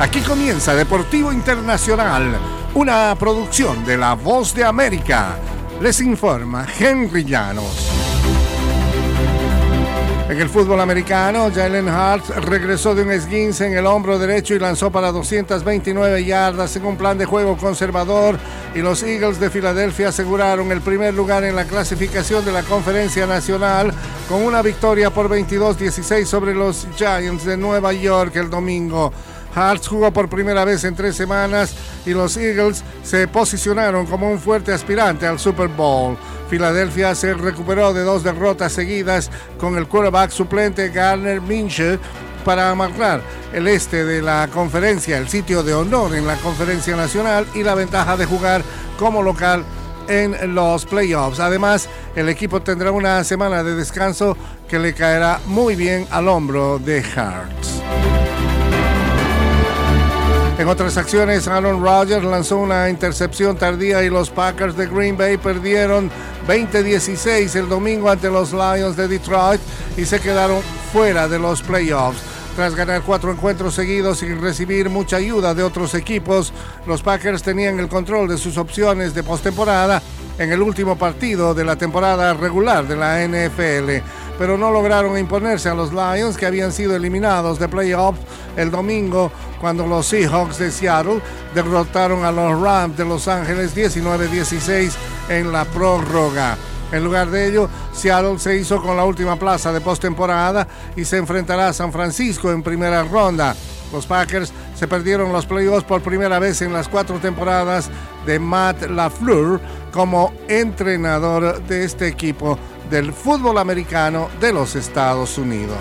Aquí comienza Deportivo Internacional, una producción de La Voz de América. Les informa Henry Llanos. En el fútbol americano, Jalen Hart regresó de un esguince en el hombro derecho y lanzó para 229 yardas en un plan de juego conservador y los Eagles de Filadelfia aseguraron el primer lugar en la clasificación de la Conferencia Nacional con una victoria por 22-16 sobre los Giants de Nueva York el domingo. Hearts jugó por primera vez en tres semanas y los Eagles se posicionaron como un fuerte aspirante al Super Bowl. Filadelfia se recuperó de dos derrotas seguidas con el quarterback suplente Garner Minshew para amarrar el este de la conferencia, el sitio de honor en la conferencia nacional y la ventaja de jugar como local en los playoffs. Además, el equipo tendrá una semana de descanso que le caerá muy bien al hombro de Hearts. En otras acciones, Aaron Rodgers lanzó una intercepción tardía y los Packers de Green Bay perdieron 20-16 el domingo ante los Lions de Detroit y se quedaron fuera de los playoffs. Tras ganar cuatro encuentros seguidos y recibir mucha ayuda de otros equipos, los Packers tenían el control de sus opciones de postemporada en el último partido de la temporada regular de la NFL, pero no lograron imponerse a los Lions que habían sido eliminados de playoffs el domingo cuando los Seahawks de Seattle derrotaron a los Rams de Los Ángeles 19-16 en la prórroga. En lugar de ello, Seattle se hizo con la última plaza de postemporada y se enfrentará a San Francisco en primera ronda. Los Packers se perdieron los playoffs por primera vez en las cuatro temporadas de Matt LaFleur como entrenador de este equipo del fútbol americano de los Estados Unidos.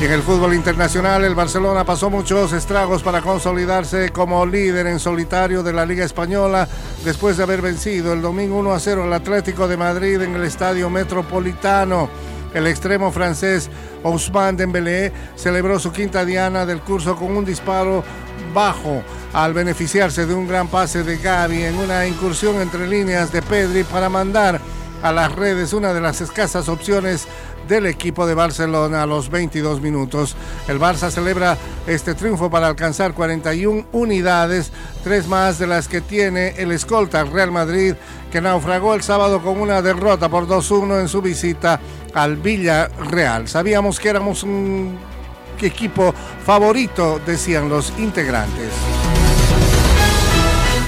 Y en el fútbol internacional, el Barcelona pasó muchos estragos para consolidarse como líder en solitario de la Liga Española después de haber vencido el domingo 1 a 0 al Atlético de Madrid en el Estadio Metropolitano. El extremo francés Ousmane Dembélé celebró su quinta diana del curso con un disparo bajo al beneficiarse de un gran pase de Gavi en una incursión entre líneas de Pedri para mandar a las redes una de las escasas opciones del equipo de Barcelona a los 22 minutos. El Barça celebra este triunfo para alcanzar 41 unidades, tres más de las que tiene el escolta Real Madrid, que naufragó el sábado con una derrota por 2-1 en su visita al Villarreal. Sabíamos que éramos un equipo favorito, decían los integrantes.